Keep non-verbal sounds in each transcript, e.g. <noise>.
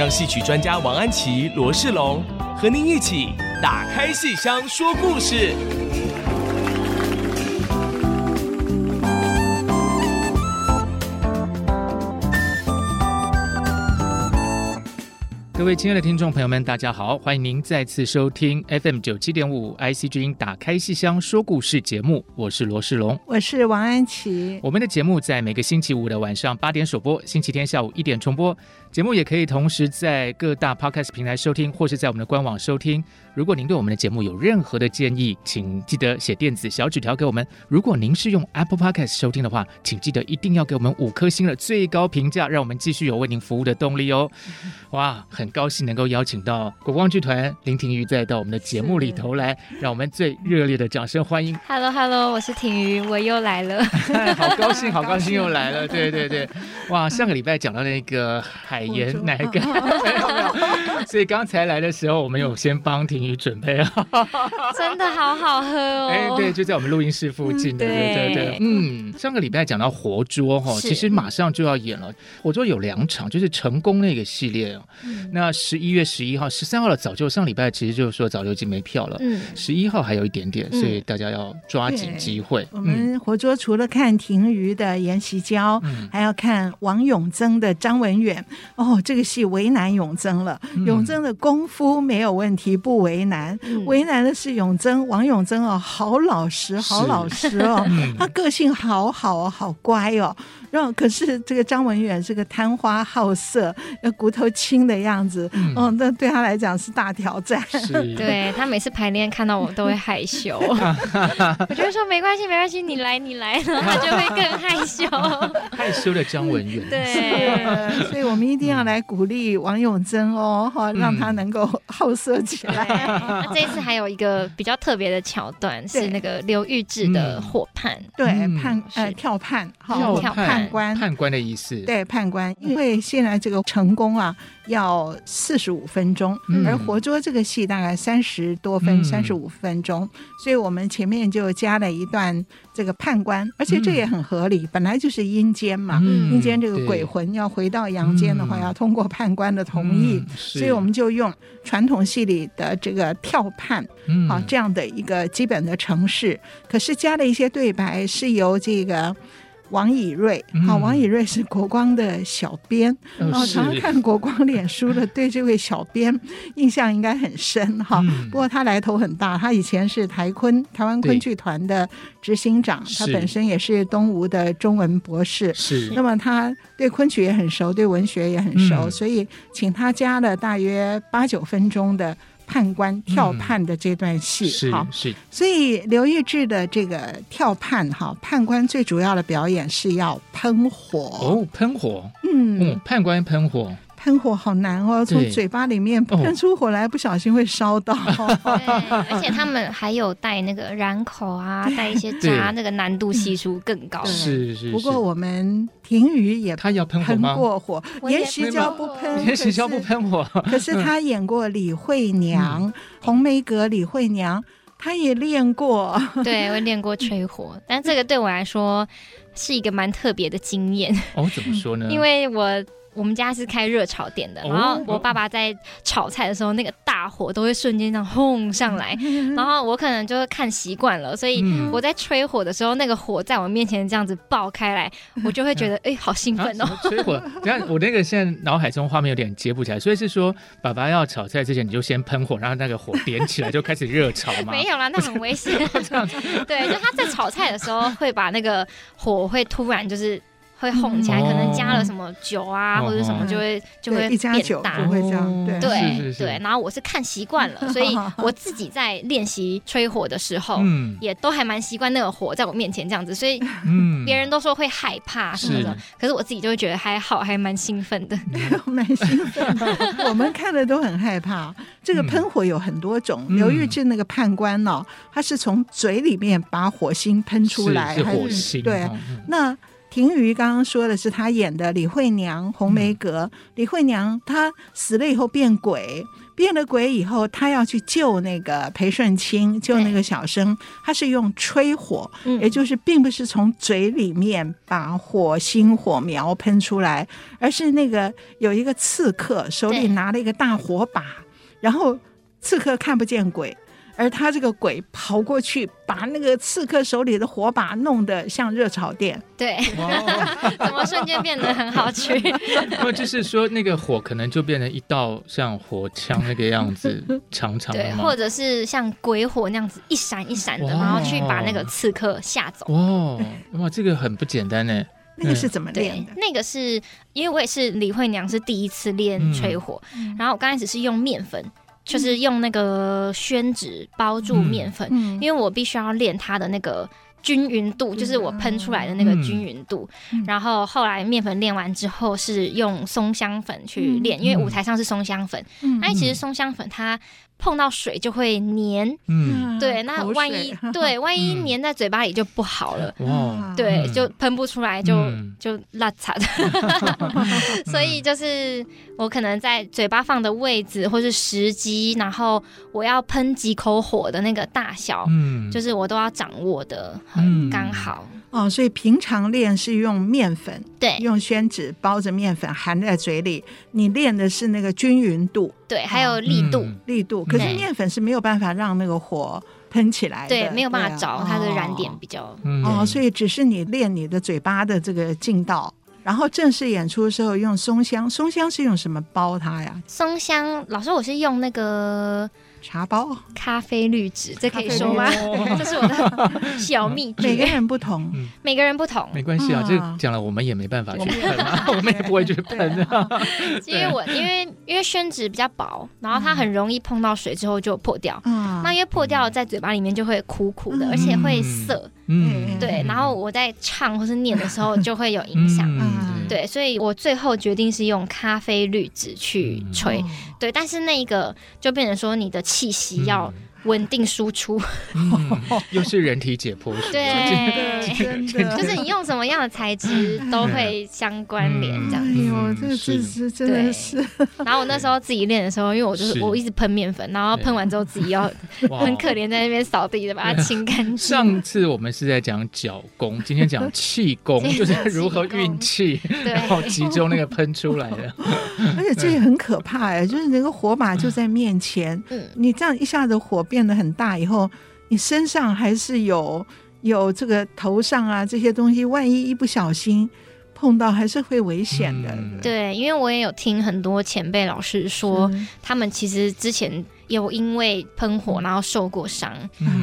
让戏曲专家王安琪、罗世龙和您一起打开戏箱说故事。各位亲爱的听众朋友们，大家好！欢迎您再次收听 FM 九七点五 IC 之音打开戏箱说故事节目，我是罗世龙，我是王安琪。我们的节目在每个星期五的晚上八点首播，星期天下午一点重播。节目也可以同时在各大 Podcast 平台收听，或是在我们的官网收听。如果您对我们的节目有任何的建议，请记得写电子小纸条给我们。如果您是用 Apple Podcast 收听的话，请记得一定要给我们五颗星的最高评价，让我们继续有为您服务的动力哦。<laughs> 哇，很高兴能够邀请到国光剧团林庭瑜再到我们的节目里头来，让我们最热烈的掌声欢迎。Hello Hello，我是庭瑜，我又来了。<laughs> 好高兴，好高兴 <laughs> 又来了。对对对，哇，上个礼拜讲到那个海盐奶干，<laughs> 所以刚才来的时候，我们有先帮婷瑜准备好，<laughs> 真的好好喝哦。哎，对，就在我们录音室附近的，对对对。嗯，上个礼拜讲到活捉哈，其实马上就要演了。活捉有两场，就是成功那个系列。那十一月十一号、十三号的早就上礼拜，其实就是说早就已经没票了。嗯，十一号还有一点点，所以大家要抓紧机会。我们活捉除了看婷瑜的严锡娇，还要看王永增的张文远。哦，这个戏为难永贞了。永贞的功夫没有问题，不为难。为难的是永贞，王永贞哦，好老实，好老实哦，他个性好好哦，好乖哦。然后可是这个张文远是个贪花好色、要骨头轻的样子，嗯，哦，那对他来讲是大挑战。<laughs> 对他每次排练看到我都会害羞，<laughs> 我就说没关系，没关系，你来，你来，然后他就会更害羞。<laughs> 害羞的张文远，对，所以我们一定要来鼓励王永贞哦，哈，让他能够好色起来。那这一次还有一个比较特别的桥段是那个刘玉志的火判，对，判呃跳判，哈跳判。判官，判官的意思，对判官，因为现在这个成功啊，要四十五分钟，嗯、而活捉这个戏大概三十多分，三十五分钟，所以我们前面就加了一段这个判官，而且这也很合理，嗯、本来就是阴间嘛，嗯、阴间这个鬼魂要回到阳间的话，嗯、要通过判官的同意，嗯、所以我们就用传统戏里的这个跳判，嗯、啊这样的一个基本的程式，可是加了一些对白是由这个。王以瑞，好，王以瑞是国光的小编，然后常常看国光脸书的，对这位小编印象应该很深哈。不过他来头很大，他以前是台昆台湾昆剧团的执行长，他本身也是东吴的中文博士，是。那么他对昆曲也很熟，对文学也很熟，所以请他加了大约八九分钟的。判官跳判的这段戏，好，是，所以刘玉志的这个跳判哈，判官最主要的表演是要喷火。哦，喷火，嗯。嗯，判官喷火。喷火好难哦，从嘴巴里面喷出火来，不小心会烧到。<laughs> 而且他们还有带那个染口啊，带一些渣，那个难度系数更高。是是。不过我们庭瑜也他要喷过火，严锡娇不喷，严锡娇不喷火。<laughs> 可是他演过李慧娘，红梅阁李慧娘，他也练过。<laughs> 对，我练过吹火，但这个对我来说是一个蛮特别的经验。哦，怎么说呢？因为我。我们家是开热炒店的，然后我爸爸在炒菜的时候，那个大火都会瞬间这样轰上来，<laughs> 然后我可能就是看习惯了，所以我在吹火的时候，那个火在我面前这样子爆开来，我就会觉得哎，好兴奋哦！吹火，<laughs> 你看我那个现在脑海中画面有点接不起来，所以是说爸爸要炒菜之前，你就先喷火，然后那个火点起来就开始热炒吗？<laughs> 没有啦，那很危险。这样子，对，就他在炒菜的时候会把那个火会突然就是。会哄起来，嗯可能加了什么酒啊、哦、或者什么就会就会一加酒变大就会这样，对对。然后我是看习惯了，<laughs> 所以我自己在练习吹火的时候，嗯，也都还蛮习惯那个火在我面前这样子，所以嗯，<laughs> 别人都说会害怕什么的，可是我自己就会觉得还好，还蛮兴奋的。<laughs> 蛮兴奋的。我们看的都很害怕。这个喷火有很多种，嗯刘玉志那个判官呢、哦，他是从嘴里面把火星喷出来，火星。对，嗯、那庭瑜刚刚说的是她演的李慧娘红梅阁，嗯、李慧娘她死了以后变鬼，变了鬼以后，她要去救那个裴顺清，救那个小生，她是用吹火，也就是并不是从嘴里面把火星火苗喷出来，而是那个有一个刺客手里拿了一个大火把，然后刺客看不见鬼。而他这个鬼跑过去，把那个刺客手里的火把弄得像热炒店。对，<laughs> 怎么瞬间变得很好吃？那就是说，那个火可能就变成一道像火枪那个样子，<laughs> 长长的。对，或者是像鬼火那样子一闪一闪的，然后去把那个刺客吓走。哦，哇，这个很不简单呢。<laughs> 那个是怎么练的？那个是因为我也是李慧娘，是第一次练吹火，嗯、然后我刚开始是用面粉。就是用那个宣纸包住面粉，嗯、因为我必须要练它的那个均匀度，嗯、就是我喷出来的那个均匀度。嗯、然后后来面粉练完之后，是用松香粉去练，嗯、因为舞台上是松香粉。嗯，哎，其实松香粉它碰到水就会黏。嗯，对，那万一 <laughs> 对万一黏在嘴巴里就不好了。哇，对，就喷不出来，就、嗯、就邋遢的。<laughs> 所以就是我可能在嘴巴放的位置或是时机，然后我要喷几口火的那个大小，嗯，就是我都要掌握的很刚好。哦，所以平常练是用面粉，对，用宣纸包着面粉含在嘴里。你练的是那个均匀度，对，还有力度，嗯、力度。可是面粉是没有办法让那个火喷起来的，对，没有办法着，啊、它的燃点比较。哦，所以只是你练你的嘴巴的这个劲道，然后正式演出的时候用松香，松香是用什么包它呀？松香，老师，我是用那个。茶包、咖啡滤纸，这可以说吗？这是我的 <laughs> 小秘诀。每个人不同，每个人不同，没关系啊。这讲了，我们也没办法去喷，<laughs> 我们也不会去喷啊。<laughs> 因为我因为因为宣纸比较薄，然后它很容易碰到水之后就破掉。那因为破掉在嘴巴里面就会苦苦的，而且会涩。嗯，对。然后我在唱或是念的时候就会有影响。嗯对，所以我最后决定是用咖啡滤纸去吹。对，但是那个就变成说你的。气息要稳定输出，又是人体解剖学，对，真的就是你用什么样的材质都会相关联这样。哎呦，这个是是真的是。然后我那时候自己练的时候，因为我就是我一直喷面粉，然后喷完之后自己要很可怜在那边扫地的把它清干净。<laughs> 上次我们是在讲脚功，今天讲气功，<laughs> 就是如何运气，然后集中那个喷出来的。<laughs> 而且这也很可怕哎，就是那个火把就在面前，你这样一下子火。变得很大以后，你身上还是有有这个头上啊这些东西，万一一不小心碰到，还是会危险的。嗯、对，因为我也有听很多前辈老师说，他们其实之前。有因为喷火然后受过伤，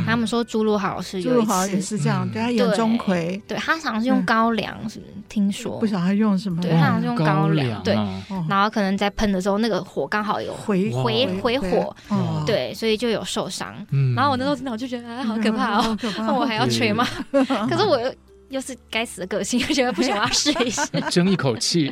他们说朱露豪老师有一次。也是这样，对他演钟馗，对他好像是用高粱，是听说不晓得他用什么，对他好像是用高粱，对，然后可能在喷的时候那个火刚好有回回回火，对，所以就有受伤。然后我那时候真的我就觉得啊，好可怕哦，那 <laughs> 我还要吹吗？<laughs> 可是我又。是该死的个性，我觉得不行，我要试一试，<laughs> 争一口气。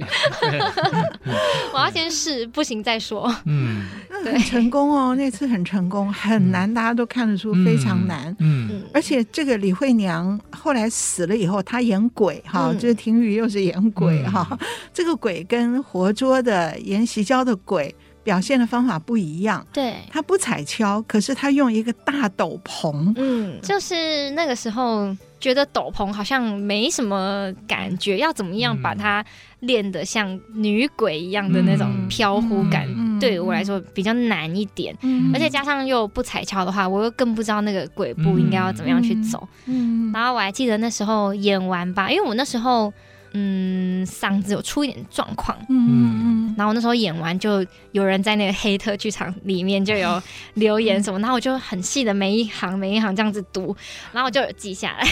<laughs> 我要先试，不行再说。嗯，对，成功哦，那次很成功，很难，大家都看得出非常难。嗯，而且这个李慧娘后来死了以后，她演鬼哈，就是庭瑜又是演鬼哈，这个鬼跟活捉的演习教的鬼表现的方法不一样。对，他不踩跷，可是他用一个大斗篷。嗯，就是那个时候。觉得斗篷好像没什么感觉，要怎么样把它练得像女鬼一样的那种飘忽感，嗯、对我来说比较难一点。嗯、而且加上又不踩跷的话，我又更不知道那个鬼步应该要怎么样去走。嗯、然后我还记得那时候演完吧，因为我那时候嗯嗓子有出一点状况，嗯然后那时候演完，就有人在那个黑特剧场里面就有留言什么，然后我就很细的每一行每一行这样子读，然后我就有记下来。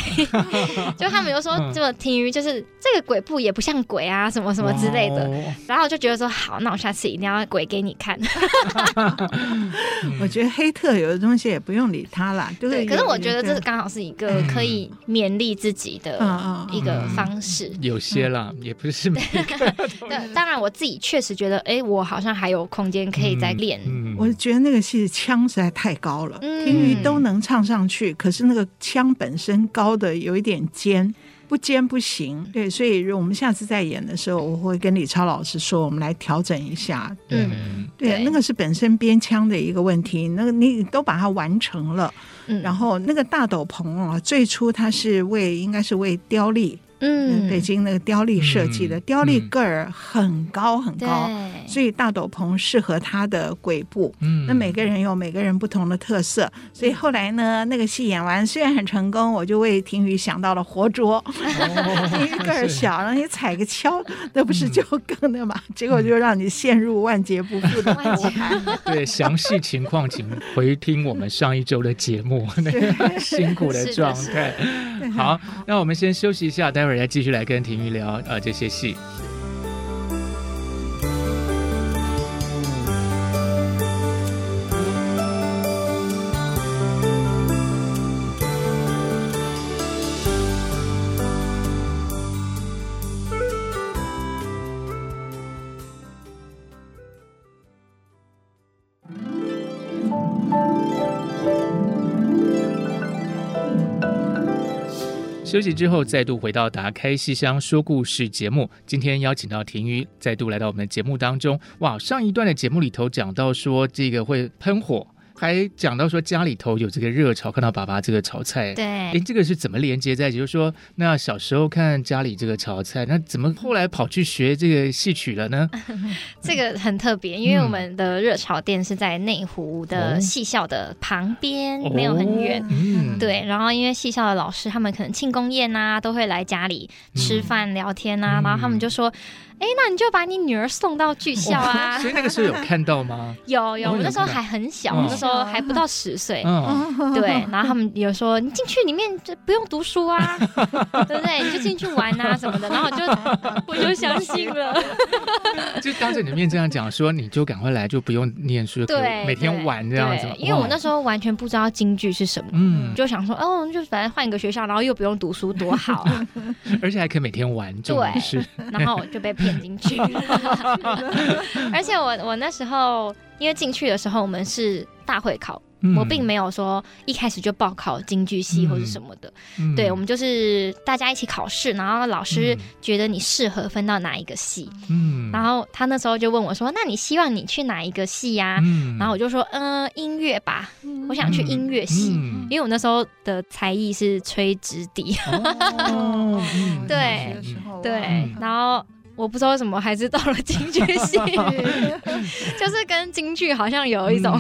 <laughs> 就他们就说，这么听于就是这个鬼步也不像鬼啊，什么什么之类的。然后我就觉得说，好，那我下次一定要鬼给你看。<laughs> 我觉得黑特有的东西也不用理他啦，对。可是我觉得这是刚好是一个可以勉励自己的一个方式。有些啦，也不是每个。对，<laughs> 当然我自己确实觉得，哎，我好像还有空间可以再练。我觉得那个戏腔实在太高了，听于都能唱上去，可是那个腔本身高的有一点尖。不尖不行，对，所以我们下次再演的时候，我会跟李超老师说，我们来调整一下。对，嗯、对，那个是本身编腔的一个问题，那个你都把它完成了，嗯、然后那个大斗篷啊，最初它是为应该是为雕丽。嗯，北京那个雕丽设计的雕丽个儿很高很高，所以大斗篷适合他的鬼步。嗯，那每个人有每个人不同的特色，所以后来呢，那个戏演完虽然很成功，我就为婷雨想到了活捉。<laughs> 婷雨个儿小，让你踩个跷，那不是就更的嘛？结果就让你陷入万劫不复的 <laughs> 苦海。对，详细情况请回听我们上一周的节目，那个 <laughs> 辛苦的状态。<laughs> 好，那我们先休息一下，待会儿。再继续来跟婷玉聊呃这些戏。休息之后，再度回到《打开戏箱说故事》节目。今天邀请到婷瑜，再度来到我们的节目当中。哇，上一段的节目里头讲到说，这个会喷火。还讲到说家里头有这个热炒，看到爸爸这个炒菜，对，哎，这个是怎么连接在一起？就是说，那小时候看家里这个炒菜，那怎么后来跑去学这个戏曲了呢？<laughs> 这个很特别，因为我们的热炒店是在内湖的戏校的旁边，哦、没有很远。对，然后因为戏校的老师他们可能庆功宴啊，都会来家里吃饭聊天啊，嗯、然后他们就说。哎，那你就把你女儿送到剧校啊！<laughs> 所以那个时候有看到吗？有有，我那时候还很小，那时候还不到十岁。嗯，对。然后他们有说，你进去里面就不用读书啊，<laughs> 对不对？你就进去玩啊什么的。然后我就我就相信了，<laughs> 就当着你的面这样讲，说你就赶快来，就不用念书，对，每天玩这样子。因为我那时候完全不知道京剧是什么，嗯，就想说，哦，就反正换一个学校，然后又不用读书，多好啊！而且还可以每天玩，对，是。然后我就被骗。进去，<laughs> 而且我我那时候因为进去的时候我们是大会考，嗯、我并没有说一开始就报考京剧系或者什么的，嗯、对，我们就是大家一起考试，然后老师觉得你适合分到哪一个系，嗯，然后他那时候就问我说：“那你希望你去哪一个系呀？”嗯、然后我就说：“嗯、呃，音乐吧，我想去音乐系，嗯、因为我那时候的才艺是吹直笛。哦” <laughs> 对对，然后。我不知道为什么还是到了京剧系，<laughs> 就是跟京剧好像有一种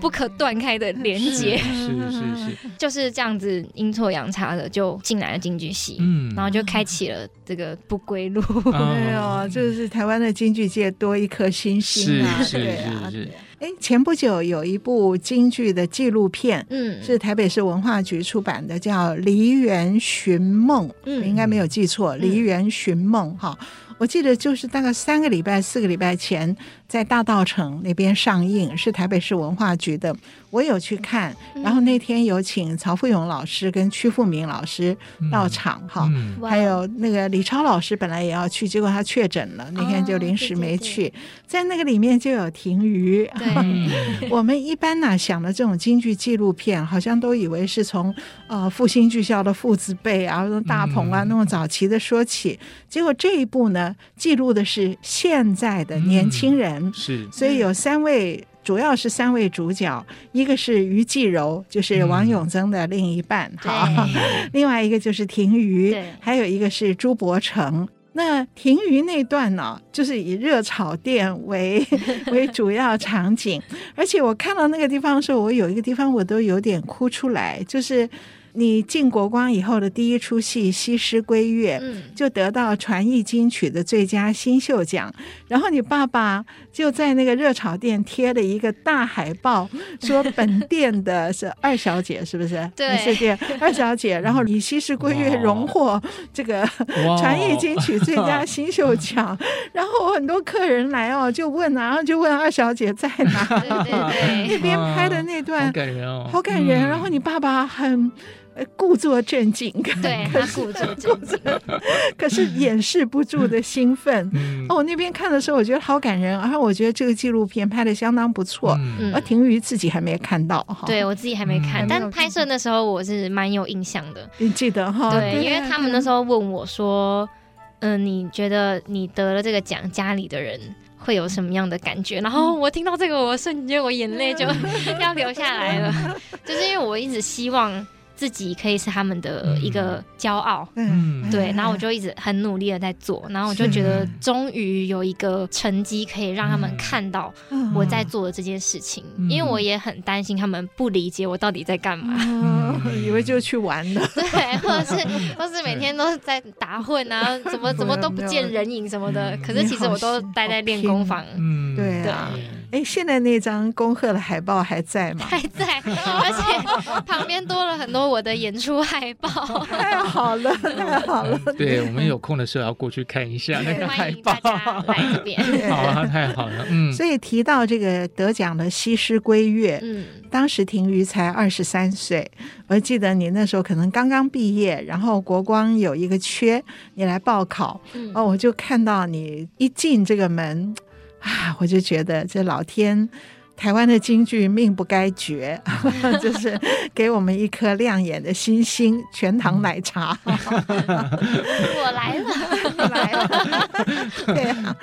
不可断开的连接，是是是，<laughs> 就是这样子阴错阳差的就进来了京剧系，嗯，然后就开启了这个不归路。<laughs> 对啊，就是台湾的京剧界多一颗星星啊！是是是是。哎，前不久有一部京剧的纪录片，嗯，是台北市文化局出版的，叫《梨园寻梦》，嗯，应该没有记错，《梨园寻梦》哈。我记得就是大概三个礼拜、四个礼拜前，在大道城那边上映，是台北市文化局的。我有去看，然后那天有请曹富勇老师跟屈富明老师到场，哈，还有那个李超老师本来也要去，结果他确诊了，那天就临时没去。在那个里面就有停鱼。<laughs> 我们一般呢想的这种京剧纪录片，好像都以为是从呃复兴剧校的父子辈啊，大鹏啊那种早期的说起，结果这一部呢记录的是现在的年轻人，是，所以有三位。主要是三位主角，一个是于继柔，就是王永增的另一半，哈、嗯，<laughs> 另外一个就是婷瑜，还有一个是朱伯成。那婷瑜那段呢，就是以热炒店为 <laughs> 为主要场景，而且我看到那个地方的时候，我有一个地方我都有点哭出来，就是你进国光以后的第一出戏《西施归月》，嗯，就得到传艺金曲的最佳新秀奖。然后你爸爸就在那个热炒店贴了一个大海报，<laughs> 说本店的是二小姐，是不是？对，是店二小姐。<laughs> 然后以《西施归月》荣获这个传艺金曲最佳新秀奖。<laughs> 然后很多客人来哦，就问啊，然后就问二小姐在哪？对对对，那边拍的那段好感人哦，好感人。然后你爸爸很。故作镇静，对他故作镇静，<laughs> 可是掩饰不住的兴奋。嗯、哦，我那边看的时候，我觉得好感人，然后我觉得这个纪录片拍的相当不错。嗯，而婷瑜自己还没看到哈，对我自己还没看，嗯、但拍摄的时候我是蛮有印象的。你记得哈？对，对因为他们那时候问我说：“嗯、呃，你觉得你得了这个奖，家里的人会有什么样的感觉？”然后我听到这个，我瞬间我眼泪就 <laughs> 要流下来了，就是因为我一直希望。自己可以是他们的一个骄傲，嗯，对，然后我就一直很努力的在做，然后我就觉得终于有一个成绩可以让他们看到我在做的这件事情，因为我也很担心他们不理解我到底在干嘛，以为就去玩了，<laughs> 对，或者是或是每天都是在打混啊，<laughs> 怎么怎么都不见人影什么的，可是其实我都待在练功房，嗯，对啊。哎，现在那张恭贺的海报还在吗？还在，而且旁边多了很多我的演出海报。太好了，太好了！对，我们有空的时候要过去看一下那个海报。来这边。<laughs> 好啊，太好了。嗯。所以提到这个得奖的《西施归月》，嗯，当时婷瑜才二十三岁，我记得你那时候可能刚刚毕业，然后国光有一个缺，你来报考，哦，我就看到你一进这个门。啊，我就觉得这老天，台湾的京剧命不该绝，<laughs> 就是给我们一颗亮眼的星星，全糖奶茶。<laughs> 我来了，<laughs> 来了，对啊。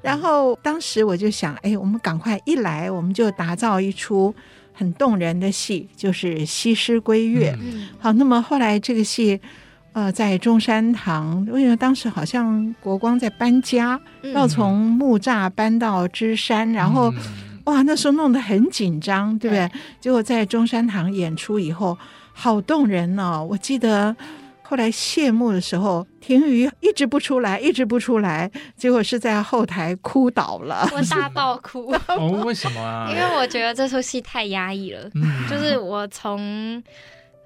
然后当时我就想，哎，我们赶快一来，我们就打造一出很动人的戏，就是《西施归月》。嗯。好，那么后来这个戏。呃，在中山堂，因为当时好像国光在搬家，嗯、要从木栅搬到芝山，然后、嗯、哇，那时候弄得很紧张，对不对？对，结果在中山堂演出以后，好动人哦！我记得后来谢幕的时候，庭瑜一直不出来，一直不出来，结果是在后台哭倒了，<laughs> 我大爆哭。哦，为什么啊？<laughs> 因为我觉得这出戏太压抑了，嗯、就是我从。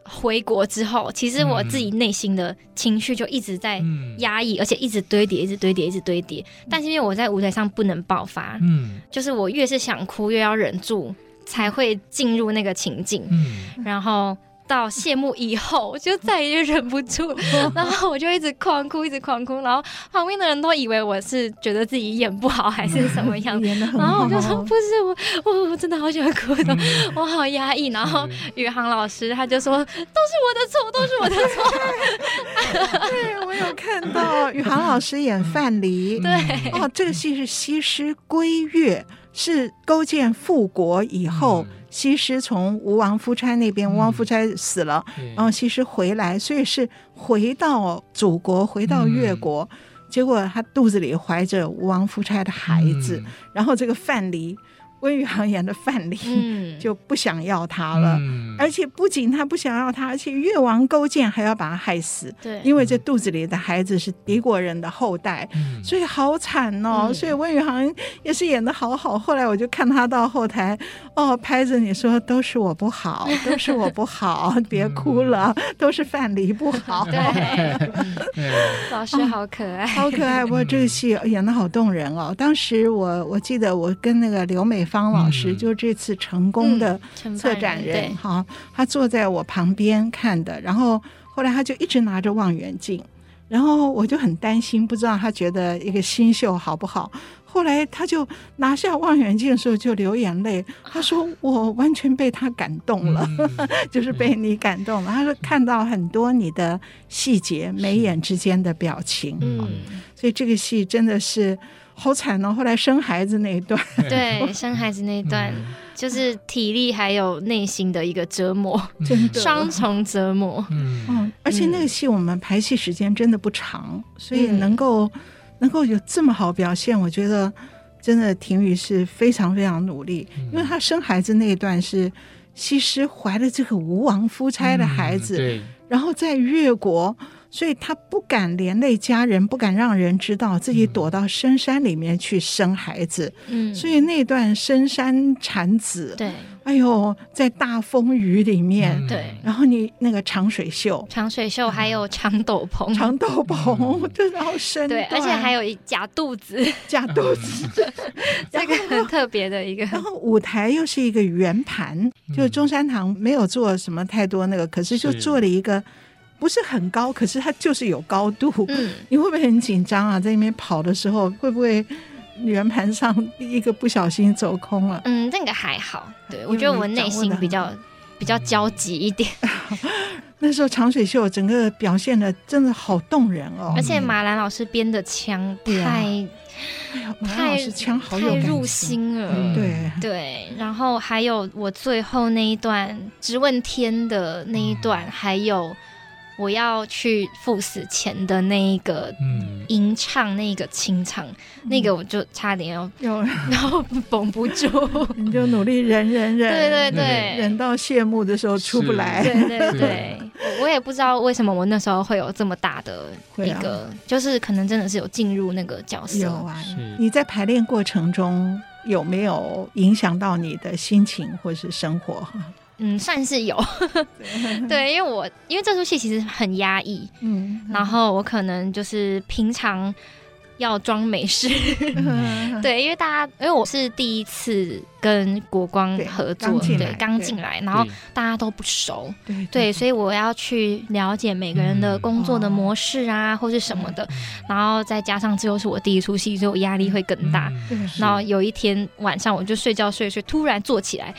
回国之后，其实我自己内心的情绪就一直在压抑，嗯、而且一直堆叠，一直堆叠，一直堆叠。但是因为我在舞台上不能爆发，嗯，就是我越是想哭，越要忍住，才会进入那个情境，嗯，然后。到谢幕以后，我就再也忍不住，<laughs> 然后我就一直狂哭，一直狂哭，然后旁边的人都以为我是觉得自己演不好还是什么样，然后我就说不是我，我我真的好喜欢哭的，我好压抑。然后宇航老师他就说都是我的错，都是我的错。<laughs> 对，我有看到宇航老师演范蠡，对，哦，这个戏是《西施归月》，是勾践复国以后。西施从吴王夫差那边，吴王夫差死了，嗯、然后西施回来，所以是回到祖国，回到越国，嗯、结果她肚子里怀着吴王夫差的孩子，嗯、然后这个范蠡。温宇航演的范蠡 <laughs> 就不想要他了，嗯、而且不仅他不想要他，而且越王勾践还要把他害死。对，因为这肚子里的孩子是敌国人的后代，嗯、所以好惨哦。嗯、所以温宇航也是演的好好。后来我就看他到后台，哦，拍着你说都是我不好，都是我不好，<laughs> <laughs> 别哭了，嗯、都是范蠡不好。对，老师好可爱，好可爱。不过这个戏演的好动人哦。当时我我记得我跟那个刘美。方老师就是这次成功的策展人，哈、嗯，他坐在我旁边看的，然后后来他就一直拿着望远镜，然后我就很担心，不知道他觉得一个新秀好不好。后来他就拿下望远镜的时候就流眼泪，他说我完全被他感动了，嗯、<laughs> 就是被你感动了。他说看到很多你的细节，眉眼之间的表情，嗯，所以这个戏真的是。好惨哦！后来生孩子那一段，对，生孩子那一段就是体力还有内心的一个折磨，真的。双重折磨。嗯，而且那个戏我们排戏时间真的不长，所以能够能够有这么好表现，我觉得真的婷宇是非常非常努力，因为他生孩子那一段是西施怀了这个吴王夫差的孩子，嗯、对，然后在越国。所以他不敢连累家人，不敢让人知道自己躲到深山里面去生孩子。嗯，所以那段深山产子，对，哎呦，在大风雨里面，嗯、对，然后你那个长水袖，长水袖还有长斗篷，长斗篷，对，然后身对，而且还有一假肚子，假肚子，<laughs> 这个 <laughs> 很特别的一个。然后舞台又是一个圆盘，就中山堂没有做什么太多那个，可是就做了一个。不是很高，可是它就是有高度。嗯，<laughs> 你会不会很紧张啊？在那边跑的时候，会不会圆盘上一个不小心走空了？嗯，那个还好。对，我觉得我内心比较比较焦急一点。<laughs> 那时候长水秀整个表现的真的好动人哦，而且马兰老师编的腔太，哎呀，马兰老师腔好有太入心了。对对，然后还有我最后那一段直问天的那一段，还有。我要去赴死前的那一个吟唱，那个清唱，嗯、那个我就差点要，有 <laughs> 然后绷不住，<laughs> 你就努力忍忍忍，对对对，忍到谢幕的时候出不来，对对对，我也不知道为什么我那时候会有这么大的一个，啊、就是可能真的是有进入那个角色。有啊，你在排练过程中有没有影响到你的心情或是生活？嗯，算是有，<laughs> 对，因为我因为这出戏其实很压抑，嗯，然后我可能就是平常要装没事，<laughs> 对，因为大家因为我是第一次。跟国光合作，对，刚进来，然后大家都不熟，对，所以我要去了解每个人的工作的模式啊，或是什么的，然后再加上这又是我第一出戏，所以我压力会更大。然后有一天晚上，我就睡觉睡睡，突然坐起来，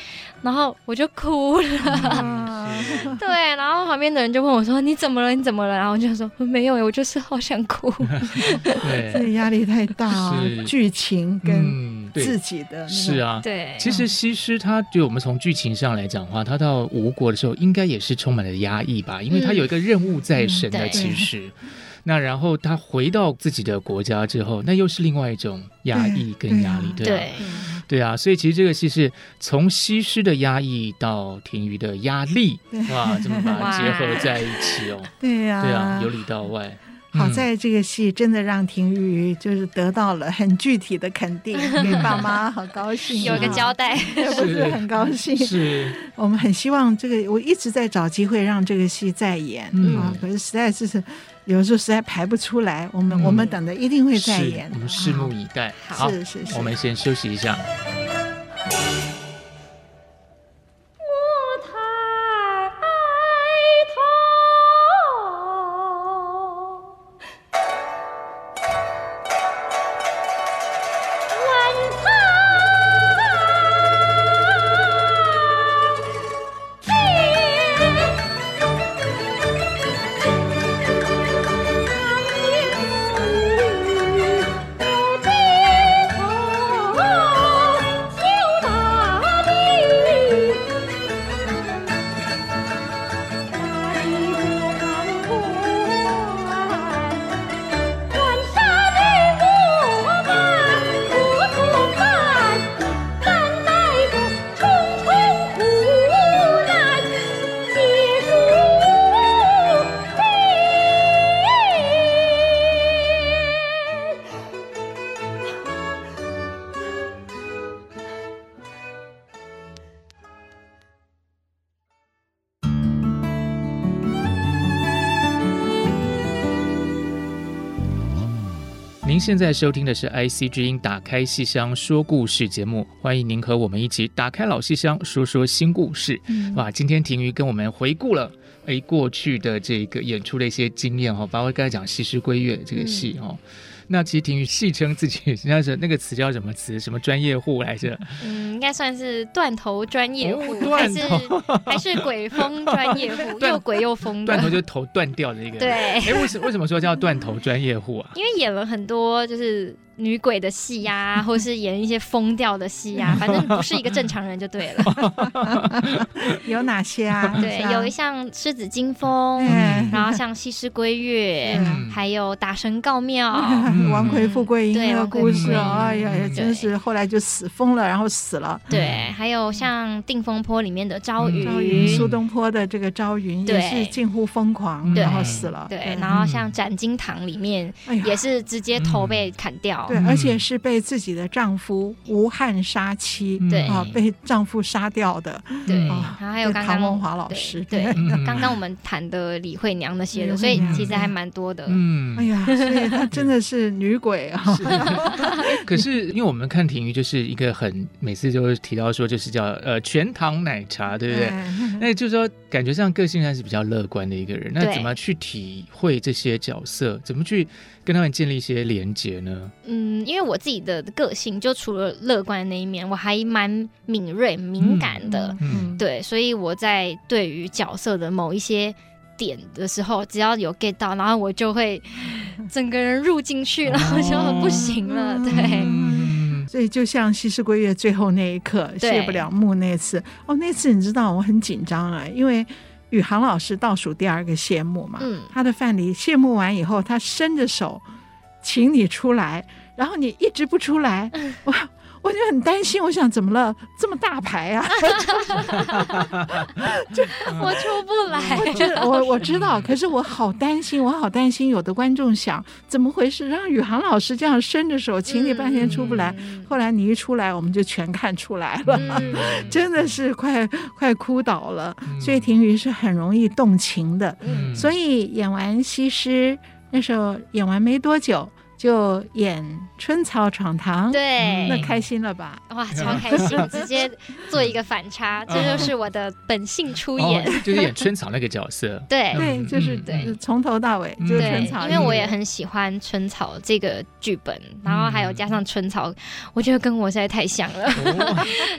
然后我就哭了，<laughs> <laughs> 对，然后旁边的人就问我说：“你怎么了？你怎么了？”然后我就说：“没有，我就是好想哭。<laughs> ”对，这压力太大了，剧情跟。自己的是啊，对。其实西施她对我们从剧情上来讲的话，她到吴国的时候，应该也是充满了压抑吧？因为她有一个任务在身的。其实，那然后他回到自己的国家之后，那又是另外一种压抑跟压力，对啊，对啊。所以其实这个戏是从西施的压抑到婷瑜的压力，哇，这么把它结合在一起哦。<laughs> 对呀，对啊，由里到外。好在这个戏真的让婷瑜就是得到了很具体的肯定，<laughs> 给爸妈好高兴，有个交代，<laughs> 不是很高兴。是，我们很希望这个，我一直在找机会让这个戏再演啊，可是实在是有时候实在排不出来。我们我们等着一定会再演，我们拭目以待。好，是是是，我们先休息一下。现在收听的是 IC 之音打开戏箱说故事节目，欢迎您和我们一起打开老戏箱，说说新故事。嗯、哇，今天婷瑜跟我们回顾了哎过去的这个演出的一些经验哈，包括刚才讲《西施归月》这个戏哈。嗯那其实婷宇戏称自己，人家是那个词叫什么词？什么专业户来着？嗯，应该算是断头专业户，还是还是鬼风专业户？<laughs> 又鬼又疯。断头就头断掉的一个。对。哎，为什为什么说叫断头专业户啊？因为演了很多就是女鬼的戏呀、啊，<laughs> 或是演一些疯掉的戏呀、啊，<laughs> 反正不是一个正常人就对了。<laughs> 有哪些啊？对，有一像狮子惊风，嗯。然后像西施归月，还有打神告庙，王魁富贵英那个故事，哎呀，真是后来就死疯了，然后死了。对，还有像定风波里面的朝云，苏东坡的这个朝云也是近乎疯狂，然后死了。对，然后像斩金堂里面也是直接头被砍掉，对，而且是被自己的丈夫吴汉杀妻，对啊，被丈夫杀掉的。对，然后还有刚刚唐文华老师，对，刚刚我们谈的李慧娘那些的，所以其实还蛮多的。嗯，哎呀，所以她真的是女鬼啊。<laughs> 可是因为我们看婷瑜就是一个很每次就会提到说，就是叫呃全糖奶茶，对不对？那就是说感觉上个性还是比较乐观的一个人。那怎么去体会这些角色？怎么去跟他们建立一些连结呢？嗯，因为我自己的个性就除了乐观的那一面，我还蛮敏锐敏感的。嗯，对，所以我在对于角色的某一些点的时候，只要有 get 到，然后我就会整个人入进去了，然后就不行了。对，嗯、所以就像西施归月最后那一刻谢不了幕那次，哦，那次你知道我很紧张啊，因为宇航老师倒数第二个谢幕嘛，嗯，他的范蠡谢幕完以后，他伸着手请你出来，然后你一直不出来，<laughs> 我。我就很担心，我想怎么了？这么大牌啊！<laughs> <laughs> 就我出不来。我知我我知道，可是我好担心，我好担心。有的观众想怎么回事？让宇航老师这样伸着手，请你半天出不来。后来你一出来，我们就全看出来了，<laughs> 真的是快快哭倒了。所以婷瑜是很容易动情的。所以演完西施那时候演完没多久。就演春草闯堂，对，那开心了吧？哇，<laughs> 超开心！直接做一个反差，<laughs> 这就是我的本性出演，就是演春草那个角色。<laughs> 对对，就是对，从头到尾就是春草。因为我也很喜欢春草这个剧本，然后还有加上春草，我觉得跟我实在太像了，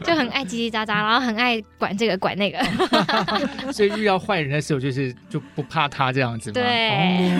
就很爱叽叽喳喳，然后很爱管这个管那个。所以遇到坏人的时候，就是就不怕他这样子。对，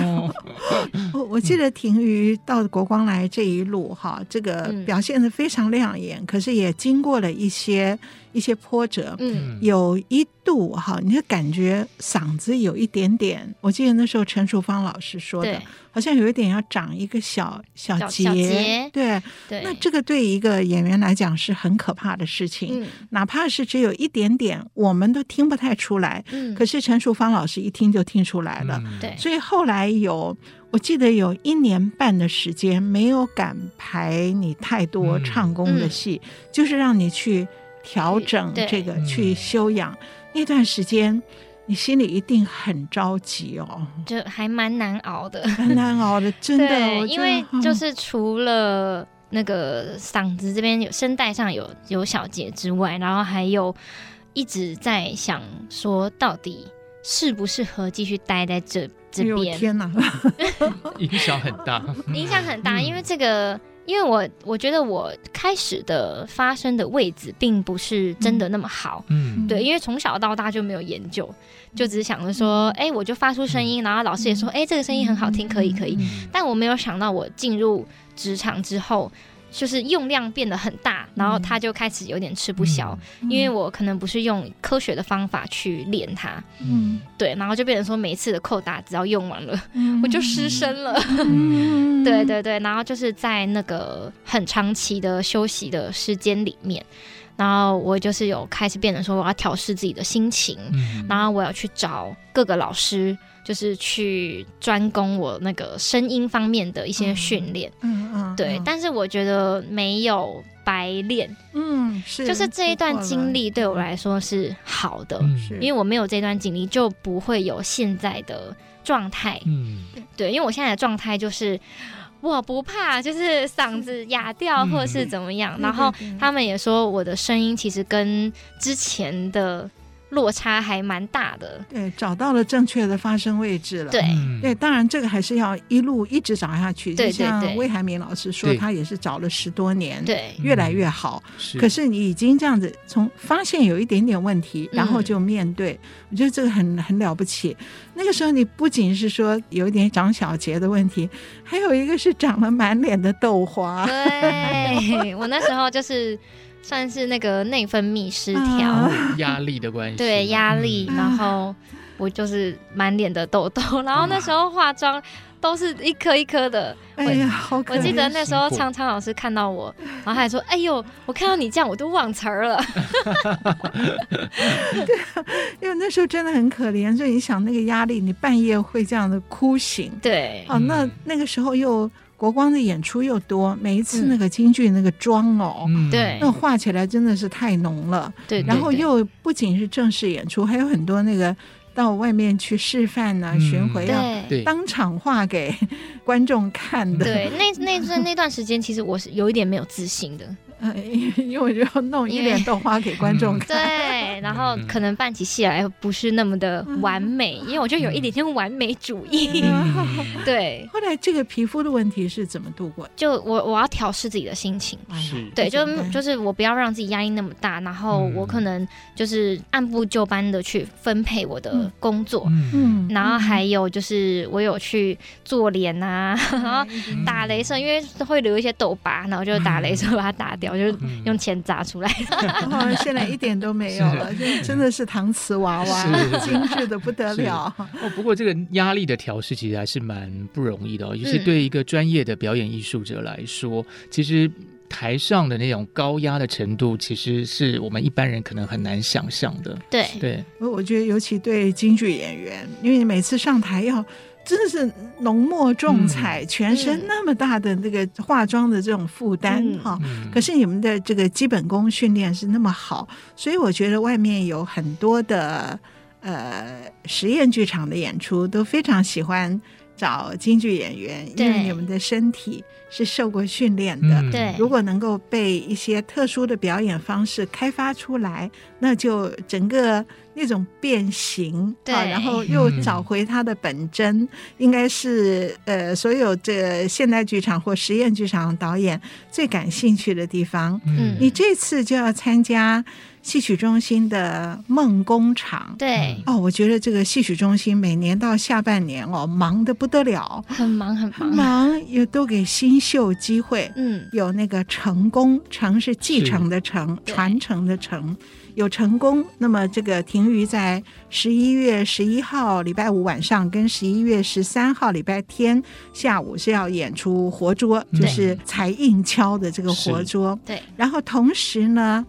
我我记得婷瑜。到国光来这一路哈，这个表现的非常亮眼，嗯、可是也经过了一些一些波折。嗯，有一度哈，你就感觉嗓子有一点点，我记得那时候陈淑芳老师说的，好像有一点要长一个小小结。小结对，对那这个对一个演员来讲是很可怕的事情，嗯、哪怕是只有一点点，我们都听不太出来。嗯，可是陈淑芳老师一听就听出来了。对、嗯，所以后来有。我记得有一年半的时间没有敢排你太多唱功的戏，嗯、就是让你去调整这个，去修养。那段时间，你心里一定很着急哦，就还蛮难熬的，蛮难熬的，<laughs> 真的。因为就是除了那个嗓子这边有声带上有有小结之外，然后还有一直在想说，到底适不适合继续待在这。这边。天哪，<laughs> 影响很大，<laughs> 影响很大，因为这个，因为我我觉得我开始的发声的位置并不是真的那么好，嗯，对，因为从小到大就没有研究，就只是想着说，哎，我就发出声音，然后老师也说，哎，这个声音很好听，可以可以，但我没有想到我进入职场之后。就是用量变得很大，然后他就开始有点吃不消，嗯、因为我可能不是用科学的方法去练它，嗯，对，然后就变成说每一次的扣打只要用完了，嗯、我就失声了，嗯、<laughs> 对对对，然后就是在那个很长期的休息的时间里面，然后我就是有开始变得说我要调试自己的心情，嗯、然后我要去找各个老师。就是去专攻我那个声音方面的一些训练，嗯嗯，对，但是我觉得没有白练，嗯，是，就是这一段经历对我来说是好的，因为我没有这段经历就不会有现在的状态，嗯，对，因为我现在的状态就是我不怕，就是嗓子哑掉或者是怎么样，然后他们也说我的声音其实跟之前的。落差还蛮大的。对，找到了正确的发声位置了。对，对，当然这个还是要一路一直找下去。对，就像魏海明老师说，他也是找了十多年，对，越来越好。是。可是你已经这样子从发现有一点点问题，然后就面对，嗯、我觉得这个很很了不起。那个时候你不仅是说有一点长小节的问题，还有一个是长了满脸的痘花。对，我那时候就是。算是那个内分泌失调，<laughs> 压力的关系。对，压力，然后我就是满脸的痘痘，<laughs> 然后那时候化妆都是一颗一颗的。哎呀，好可！我记得那时候昌昌老师看到我，然后还说：“哎呦，我看到你这样，我都忘词儿了。”对，因为那时候真的很可怜，所以你想那个压力，你半夜会这样的哭醒。对，哦，那那个时候又。国光的演出又多，每一次那个京剧那个妆哦，对、嗯，那画起来真的是太浓了。对，然后又不仅是正式演出，还有很多那个到外面去示范啊、巡回啊，当场画给观众看的。对，那那段那段时间，其实我是有一点没有自信的。嗯，因为 <laughs> 我就要弄一脸豆花给观众 <laughs> 看，对，然后可能扮起戏来不是那么的完美，因为我就有一点点完美主义，<laughs> 对。后来这个皮肤的问题是怎么度过？就我我要调试自己的心情，是，对，就就是我不要让自己压力那么大，然后我可能就是按部就班的去分配我的工作，嗯，然后还有就是我有去做脸啊，然后打雷射，因为会留一些痘疤，然后就打雷射把它打掉。我就用钱砸出来。的，嗯、现在一点都没有了，是。真的是搪瓷娃娃，精致的不得了。哦，不过这个压力的调试其实还是蛮不容易的哦，就是对一个专业的表演艺术者来说，嗯、其实台上的那种高压的程度，其实是我们一般人可能很难想象的。对。对，我觉得尤其对京剧演员，因为你每次上台要。真的是浓墨重彩，嗯、全身那么大的那个化妆的这种负担哈，嗯、可是你们的这个基本功训练是那么好，所以我觉得外面有很多的呃实验剧场的演出都非常喜欢找京剧演员，因为你们的身体是受过训练的。对，如果能够被一些特殊的表演方式开发出来，那就整个。那种变形，对，然后又找回它的本真，嗯、应该是呃，所有这现代剧场或实验剧场导演最感兴趣的地方。嗯，你这次就要参加戏曲中心的梦工厂，对，哦，我觉得这个戏曲中心每年到下半年哦，忙得不得了，很忙很忙，忙也都给新秀机会。嗯，有那个成功，成是继承的成，传承的承。有成功，那么这个停于在十一月十一号礼拜五晚上跟十一月十三号礼拜天下午是要演出活捉，就是才硬敲的这个活捉。对，然后同时呢，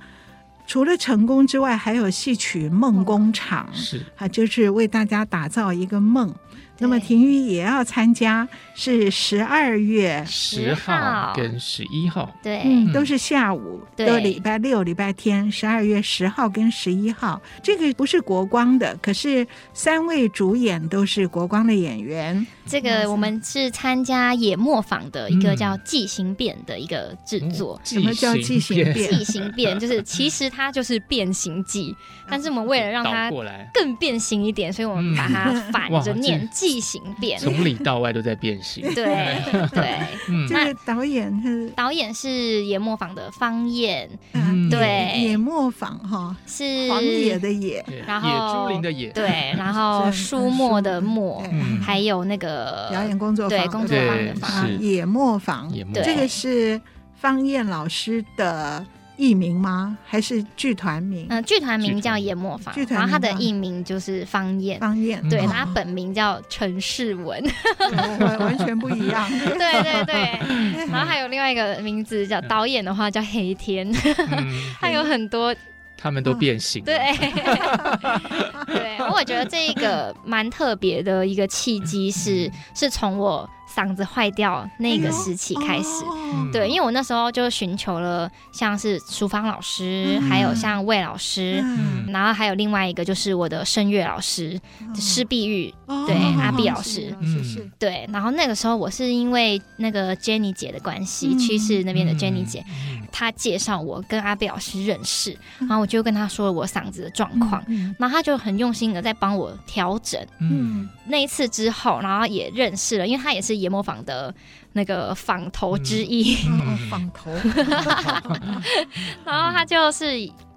除了成功之外，还有戏曲梦工厂，是啊，就是为大家打造一个梦。那么婷玉也要参加，是十二月十号跟十一号，对，嗯，都是下午，都礼拜六、礼拜天，十二月十号跟十一号，这个不是国光的，可是三位主演都是国光的演员。这个我们是参加野磨坊的一个叫《纪行变》的一个制作。什么叫纪行变？纪行变就是 <laughs> 其实它就是变形记，但是我们为了让它更变形一点，所以我们把它反着 <laughs> 念。纪行变，从里到外都在变形。对 <laughs> 对，这个导演是导演是野磨坊的方彦，对，野磨坊哈是。荒野的野，然后野猪林的野，对，然后 <laughs> 书墨的墨，还有那个表演工作坊，对，工作坊的坊，野磨坊，这个是方燕老师的。艺名吗？还是剧团名？嗯，剧团名叫研磨坊，然后他的艺名就是方燕。方燕，对，他本名叫陈世文，完完全不一样。对 <laughs> 对对，<laughs> 然后还有另外一个名字叫导演的话叫黑天，<laughs> 他有很多，他们都变形。对，对，我觉得这一个蛮特别的一个契机是，是从我。嗓子坏掉那个时期开始，对，因为我那时候就寻求了像是淑芳老师，嗯、还有像魏老师，嗯、然后还有另外一个就是我的声乐老师施碧玉，哦、对，哦、阿碧老师，嗯，对，然后那个时候我是因为那个 Jenny 姐的关系，趋势、嗯、那边的 Jenny 姐，嗯、她介绍我跟阿碧老师认识，然后我就跟她说了我嗓子的状况，嗯、然后她就很用心的在帮我调整，嗯，那一次之后，然后也认识了，因为她也是。研磨坊的那个仿头之一，仿头，<laughs> 然后他就是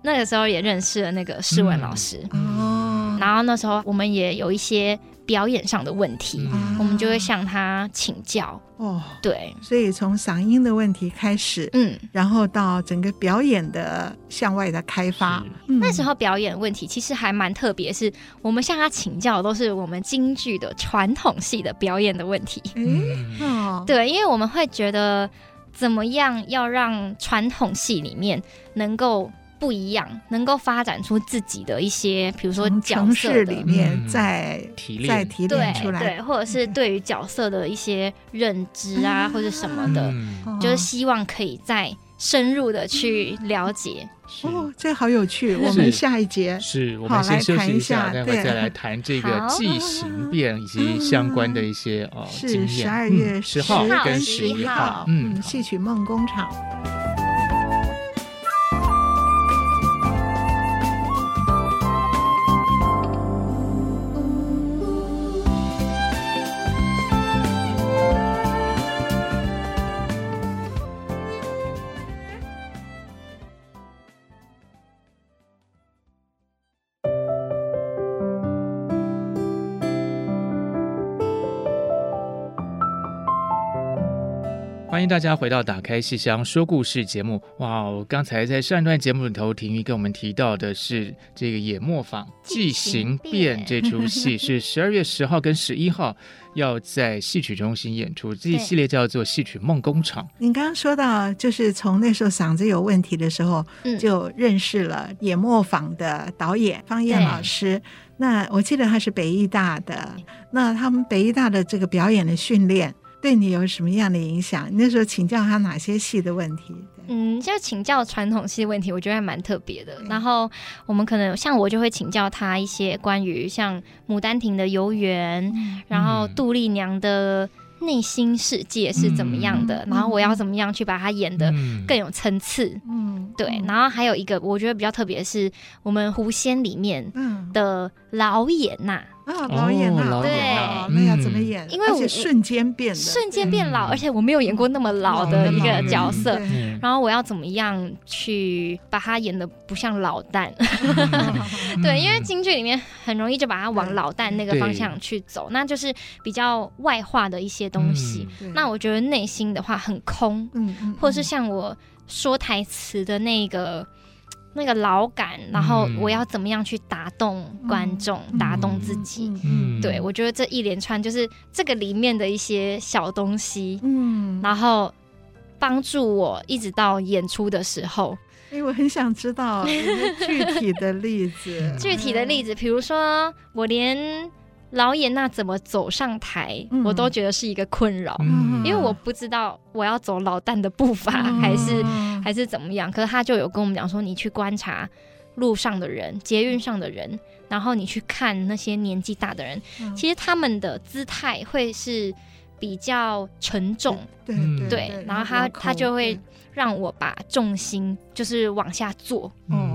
那个时候也认识了那个诗文老师，哦，然后那时候我们也有一些。表演上的问题，嗯、我们就会向他请教。哦，对，所以从嗓音的问题开始，嗯，然后到整个表演的向外的开发。嗯、那时候表演问题其实还蛮特别，是我们向他请教的都是我们京剧的传统戏的表演的问题。嗯，哦，对，因为我们会觉得怎么样要让传统戏里面能够。不一样，能够发展出自己的一些，比如说角色里面再提再提炼出来，对，或者是对于角色的一些认知啊，或者什么的，就是希望可以再深入的去了解。哦，这好有趣！我们下一节是我们先休息一下，待会再来谈这个即形变以及相关的一些哦经验。是十二月十号跟十一号，嗯，戏曲梦工厂。欢迎大家回到《打开戏箱说故事》节目。哇，我刚才在上一段节目里头，婷玉跟我们提到的是这个野磨坊即行变这出戏，是十二月十号跟十一号要在戏曲中心演出。这一系列叫做《戏曲梦工厂》。你刚刚说到，就是从那时候嗓子有问题的时候，就认识了野磨坊的导演方燕老师。那我记得他是北艺大的，那他们北艺大的这个表演的训练。对你有什么样的影响？你那时候请教他哪些戏的问题？嗯，就请教传统戏的问题，我觉得还蛮特别的。然后我们可能像我就会请教他一些关于像《牡丹亭》的游园，嗯、然后杜丽娘的内心世界是怎么样的，嗯、然后我要怎么样去把它演得更有层次。嗯，对。然后还有一个我觉得比较特别的是，我们狐仙里面的老演呐。啊，老演啊，对，那要怎么演？因为我瞬间变的，瞬间变老，而且我没有演过那么老的一个角色，然后我要怎么样去把它演的不像老旦？<laughs> 对，因为京剧里面很容易就把它往老旦那个方向去走，那就是比较外化的一些东西。那我觉得内心的话很空，嗯，或者是像我说台词的那个。那个老感，然后我要怎么样去打动观众，嗯、打动自己？嗯，对，我觉得这一连串就是这个里面的一些小东西，嗯，然后帮助我一直到演出的时候。哎、欸，我很想知道具体的例子。<laughs> 具体的例子，比如说我连。老演那怎么走上台，嗯、我都觉得是一个困扰，嗯、因为我不知道我要走老旦的步伐，嗯、还是还是怎么样。可是他就有跟我们讲说，你去观察路上的人、捷运上的人，然后你去看那些年纪大的人，嗯、其实他们的姿态会是比较沉重，对对，对，对，然后他他就会让我把重心就是往下坐，嗯，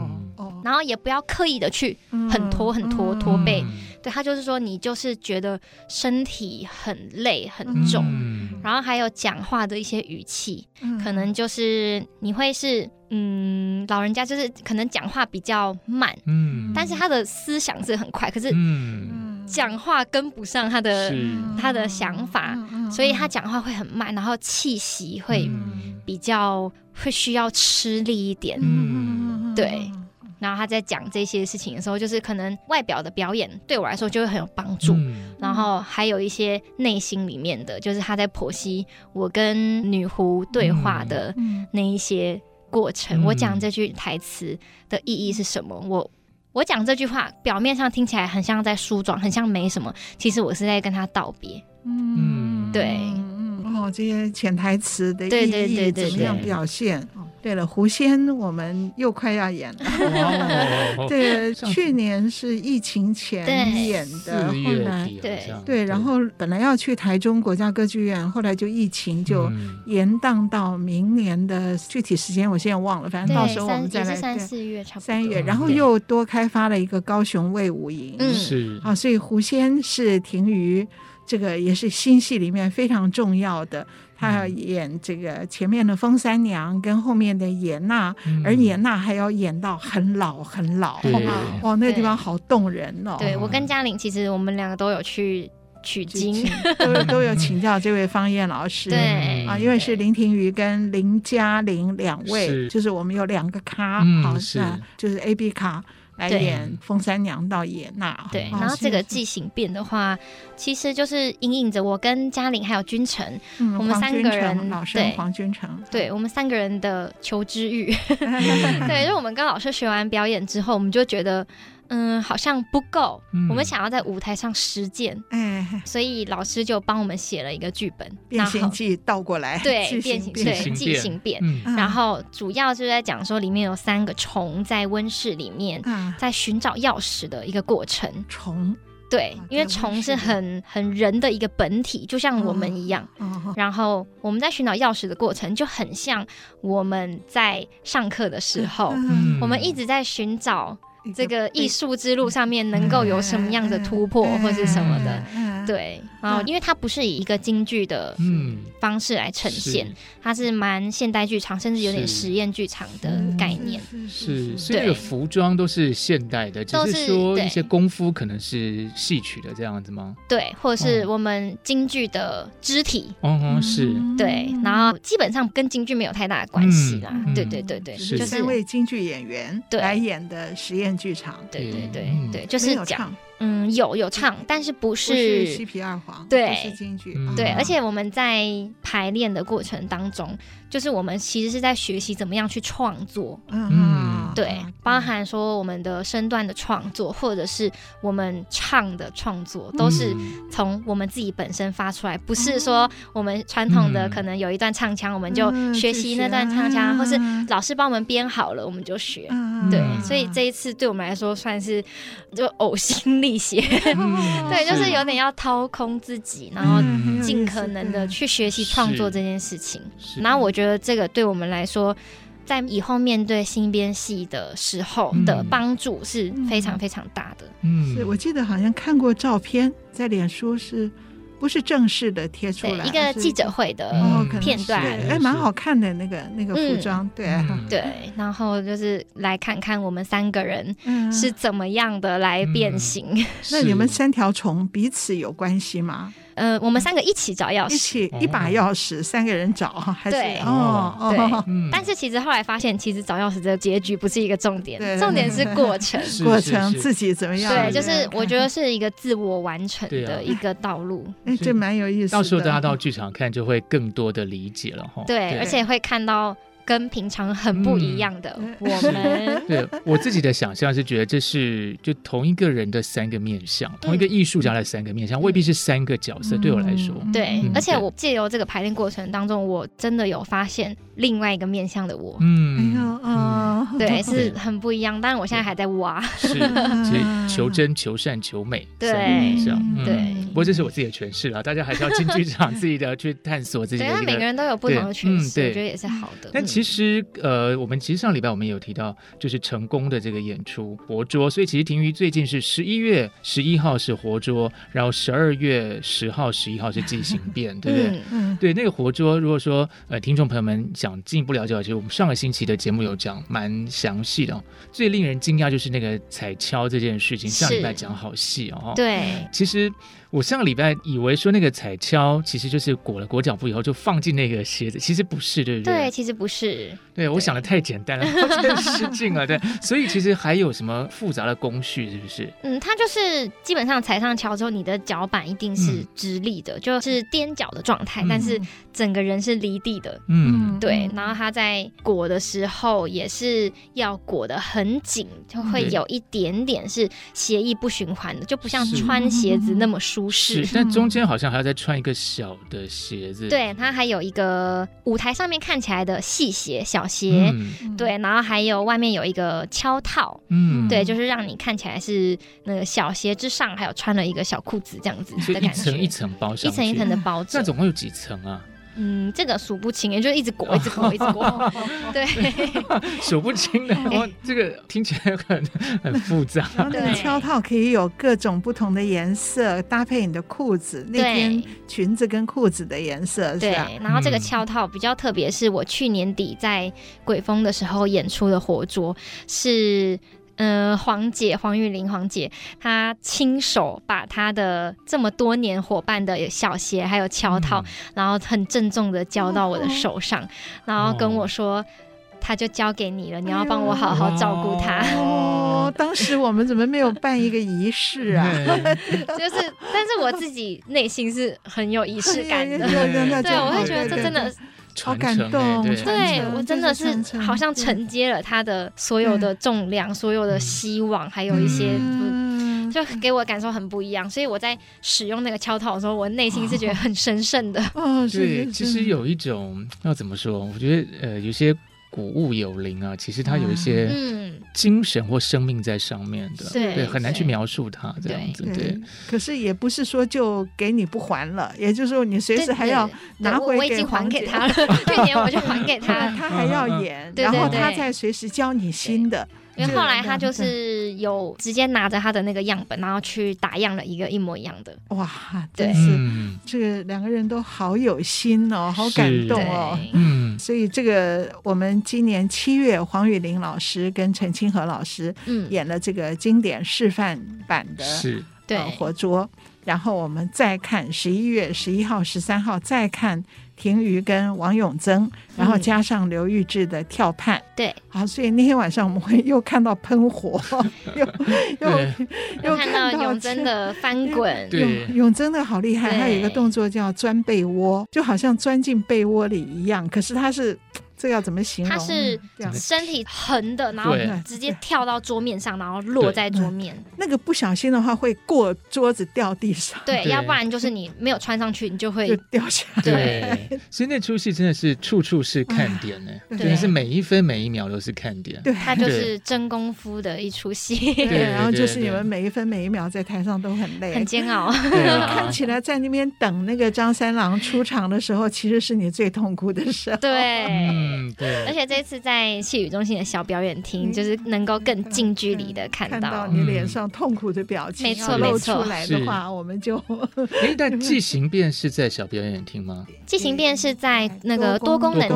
然后也不要刻意的去很拖很拖拖背。嗯。对，他就是说，你就是觉得身体很累很重，嗯、然后还有讲话的一些语气，嗯、可能就是你会是嗯，老人家就是可能讲话比较慢，嗯，但是他的思想是很快，可是讲话跟不上他的、嗯、他的想法，嗯、所以他讲话会很慢，然后气息会比较会需要吃力一点，嗯，对。然后他在讲这些事情的时候，就是可能外表的表演对我来说就会很有帮助。嗯、然后还有一些内心里面的，就是他在剖析我跟女狐对话的那一些过程。嗯、我讲这句台词的意义是什么？我我讲这句话表面上听起来很像在梳妆，很像没什么，其实我是在跟他道别。嗯，对。哦，这些潜台词的意对对对义对怎么样表现？对了，狐仙我们又快要演了。哦，<laughs> 对，去年是疫情前演的，后四月来对，然后本来要去台中国家歌剧院，后来就疫情就嗯延宕到明年的具体时间，我现在忘了，反正到时候我们再来三四月差不多。三月，嗯然后又多开发了一个高雄卫武营。嗯是啊，所以狐仙是停于，这个也是新戏里面非常重要的。他要演这个前面的风三娘跟后面的严娜，嗯。而严娜还要演到很老很老，对。哇，那个地方好动人哦。对我跟嘉玲，其实我们两个都有去取经。都 <laughs> 都有请教这位方燕老师。对。啊，因为是林廷瑜跟林嘉玲两位，就是我们有两个咖，嗯好是。啊就是 A B 卡来演风三娘到野娜。对，啊然后这个是记行变的话，其实就是隐隐着我跟嘉玲还有君臣，嗯我们三个人对黄君成，对我们三个人的求知欲。<laughs> 对，因为我们跟老师学完表演之后，我们就觉得，嗯，好像不够，嗯。我们想要在舞台上实践，哎，所以老师就帮我们写了一个剧本，然后变形记倒过来，对记变形对形变。记形变。然后主要就是在讲说里面有三个虫在温室里面。啊，在寻找钥匙的一个过程，虫。对啊，因为虫是很很人的一个本体，就像我们一样。哦，然后我们在寻找钥匙的过程，就很像我们在上课的时候，嗯。我们一直在寻找一这个艺术术之路上面能够有什么样的突破或是什么的。的，对，然后因为它不是以一个京剧的嗯。方式来呈现，它是蛮现代剧场，甚至有点实验剧场的概念。是，所以那个服装都是现代的，只是说一些功夫可能是戏曲的这样子吗？对，或者是哦我们京剧的肢体。哦哦，是，对，然后基本上跟京剧没有太大的关系啦。嗯对对对对，是就是三位京剧演员对。来演的实验剧场，对。对对嗯。对，就是讲嗯有有唱，但是不不是是西皮二黄，对是京剧，嗯对，啊而且我们在排练的过程当中，就是我们其实是在学习怎么样去创作，嗯，对啊，包含说我们的身段的创作，或者是我们唱的创作，都是嗯。从我们自己本身发出来，不是说我们传统的嗯。可能有一段唱腔，我们就嗯学习那段唱腔，或是老师帮我们编好了，我们就学。嗯对，嗯。所以这一次对我们来说算是就呕心沥血，嗯。<laughs> 对，就是有点要掏空自己，然后尽可能的去学习创作这件事情。是。然后我觉得这个对我们来说，在以后面对新编戏的时候的嗯帮助是非常非常大的。嗯是我记得好像看过照片，在脸书是不是正式的贴出对，来？一个记者会的片段。对哎，蛮好看的那个那个服装，对对，然后就是来看看我们三个人嗯是怎么样的来变形。那你们三条虫彼此有关系吗？呃，我们三个一起找钥匙一，起一把钥匙，三个人找还是对哦对但是其实后来发现，其实找钥匙的结局不是一个重点对，重点是过程。是过程自己怎么样？对，就是我觉得是一个自我完成的一个道路。哎，这蛮有意思。到时候大家到剧场看就会更多的理解了哈。对，而且会看到跟平常很不一样的嗯。我们。<laughs> 对我自己的想象是觉得这是就同一个人的三个面相，同一个艺术家的三个面相，未必是三个角色。对我来说，嗯。对嗯，而且我借由这个排练过程当中，我真的有发现另外一个面向的我，嗯，哎呦哦，对，是很不一样。当然，我现在还在挖。是，所以求真、求善、求美，对对不过这是我自己的诠释啦，大家还是要进剧场自己的去探索自己对，的一个。因为每个人都有不同的诠释，我觉得也是好的。但其实，呃，我们其实上礼拜我们也有提到，就是成功的这个演出活捉，所以其实廷瑜最近是十一月十一号是活捉，然后十二月十号、十一号是进行变，<laughs> 对不对？嗯，嗯，对，那个活捉，如果说呃听众朋友们想进一步了解，其实我们上个星期的节目有讲蛮详细的、哦。最令人惊讶就是那个彩敲这件事情，上礼拜讲好细哦。对，其实我上个礼拜以为说那个彩跷其实就是裹了裹脚布以后就放进那个鞋子，其实不是，对不对，对？其实不是。对，我想的太简单了，<laughs> 太失敬了。对，所以其实还有什么复杂的工序，是不是？嗯，它就是基本上踩上桥之后，你的脚板一定是直立的，就是踮脚的状态，嗯但是整个人是离地的。嗯，对，然后它在裹的时候也是要裹得很紧，就会有一点点是血液不循环的，就不像穿鞋子那么舒舒适。但中间好像还要再穿一个小的鞋子。对，它还有一个舞台上面看起来的细鞋、小鞋，嗯、对，然后还有外面有一个敲套，嗯，对，就是让你看起来是那个小鞋之上还有穿了一个小裤子这样子的感觉，一层一层包上，一层一层的包着。那总共有几层啊？嗯，这个数不清，也就一直裹，<laughs> 一直裹，一直裹。对，<laughs> 数不清的，<laughs> 哇，这个听起来很很复杂。然后那个翘套可以有各种不同的颜色，搭配你的裤子，那天裙子跟裤子的颜色，对。然后这个敲套比较特别，是我去年底在鬼风的时候演出的活捉是。呃，黄姐黄玉玲黄姐，她亲手把她的这么多年伙伴的小鞋还有敲套，嗯、然后很郑重的交到我的手上，哦、然后跟我说，她、哦、就交给你了，你要帮我好好照顾她。哦，当时我们怎么没有办一个仪式啊？<laughs> 就是，但是我自己内心是很有仪式感的，<laughs> 对，我会觉得这真的。好感动，对，对我真的是好像承接了他的所有的重量，所有的希望，还有一些，就给我感受很不一样。所以我在使用那个敲套的时候，我内心是觉得很神圣的。哦，<laughs> 对，其实有一种要怎么说？我觉得呃，有些。古物有灵啊，其实它有一些精神或生命在上面的，对，对，很难去描述它这样子，对。可是也不是说就给你不还了，也就是说你随时还要拿回给。我已经还给他了，去年我就还给他，<laughs> 他还要演，<laughs> 然后他再随时教你新的。因为后来他就是有直接拿着他的那个样本，然后去打样了一个一模一样的。哇，对，这个两个人都好有心哦，好感动哦。嗯，所以这个我们今年七月，黄雨玲老师跟陈清河老师嗯。演了这个经典示范版的是。对。活捉，然后我们再看十一月十一号、十三号再看。婷瑜跟王永增，然后加上刘玉志的跳判，对，好，所以那天晚上我们会又看到喷火，<laughs> 又又又看到永增的翻滚，对，永增的好厉害，他有一个动作叫钻被窝，就好像钻进被窝里一样，可是他是。这要怎么形容？它是身体横的，然后直接跳到桌面上，然后落在桌面。那个不小心的话会过桌子掉地上。对，要不然就是你没有穿上去，你就会 <laughs> 掉下来。对，<laughs> 所以那出戏真的是处处是看点呢，真的是每一分每一秒都是看点。对，它就是真功夫的一出戏。对，然后就是你们每一分每一秒在台上都很累，很煎熬。<laughs> 看起来在那边等那个张三郎出场的时候，其实是你最痛苦的时候。对。嗯，对。而且这次在戏语中心的小表演厅，就是能够更近距离的看到。你脸上痛苦的表情，没错，露出来的话，我们就。哎，但即行变是在小表演厅吗？<laughs> 即行变是在那个多功能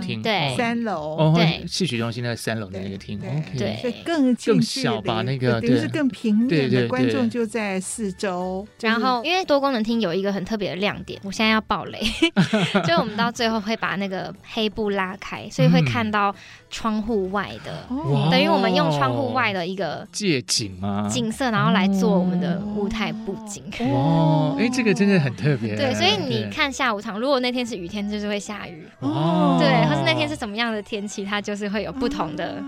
厅，对，三楼，对，戏曲中心在三楼的那个厅对，更更小吧，那个等于是更平面的观众就在四周。然后，因为多功能厅有一个很特别的亮点，我现在要爆雷，<laughs> <laughs> 就我们到最后会把那个黑布拉开，所以会看到窗户外的，等于我们用窗户外的一个借景啊景色，然后来做我们的舞台布景。哦，哎，这个真的很特别。对，所以你看下午场，如果那天是雨天，就是会下雨。哦，对，或是那天是什么样的天气，它就是会有不同的。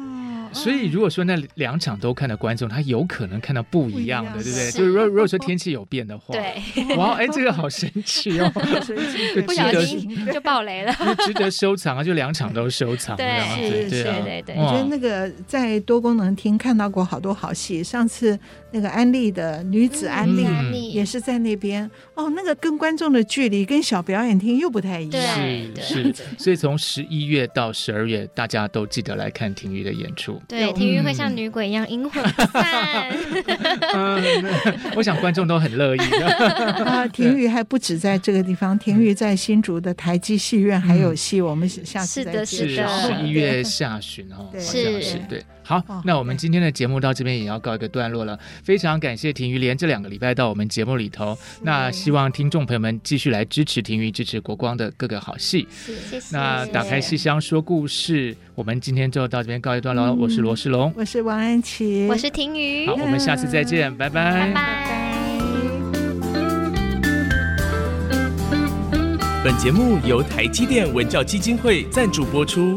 所以，如果说那两场都看的观众，他有可能看到不一样的，对不对？就是如果如果说天气有变的话，<laughs> 对，哇，哎，这个好神奇哦，<laughs> 不小心就爆雷了，<laughs> 值得收藏啊！就两场都收藏，对，是，对对。对。我觉得那个在多功能厅看到过好多好戏，上次那个安利的女子安利也是在那边哦，那个跟观众的距离跟小表演厅又不太一样，是是。所以从十一月到十二月，大家都记得来看婷玉的演出。对，婷玉会像女鬼一样阴魂不散。<laughs> 我想观众都很乐意。<laughs> 啊，<laughs> 婷玉还不止在这个地方，婷玉在新竹的台积戏院还有戏，我们下次再是的，十一月下旬哦，是是，对。好，那我们今天的节目到这边也要告一个段落了。非常感谢婷瑜连这两个礼拜到我们节目里头，那希望听众朋友们继续来支持婷瑜，支持国光的各个好戏。谢谢。那打开戏箱说故事，我们今天就到这边告一段落。我是罗世龙，我是王安琪，我是婷瑜。好，我们下次再见，拜拜。拜拜。本节目由台积电文教基金会赞助播出。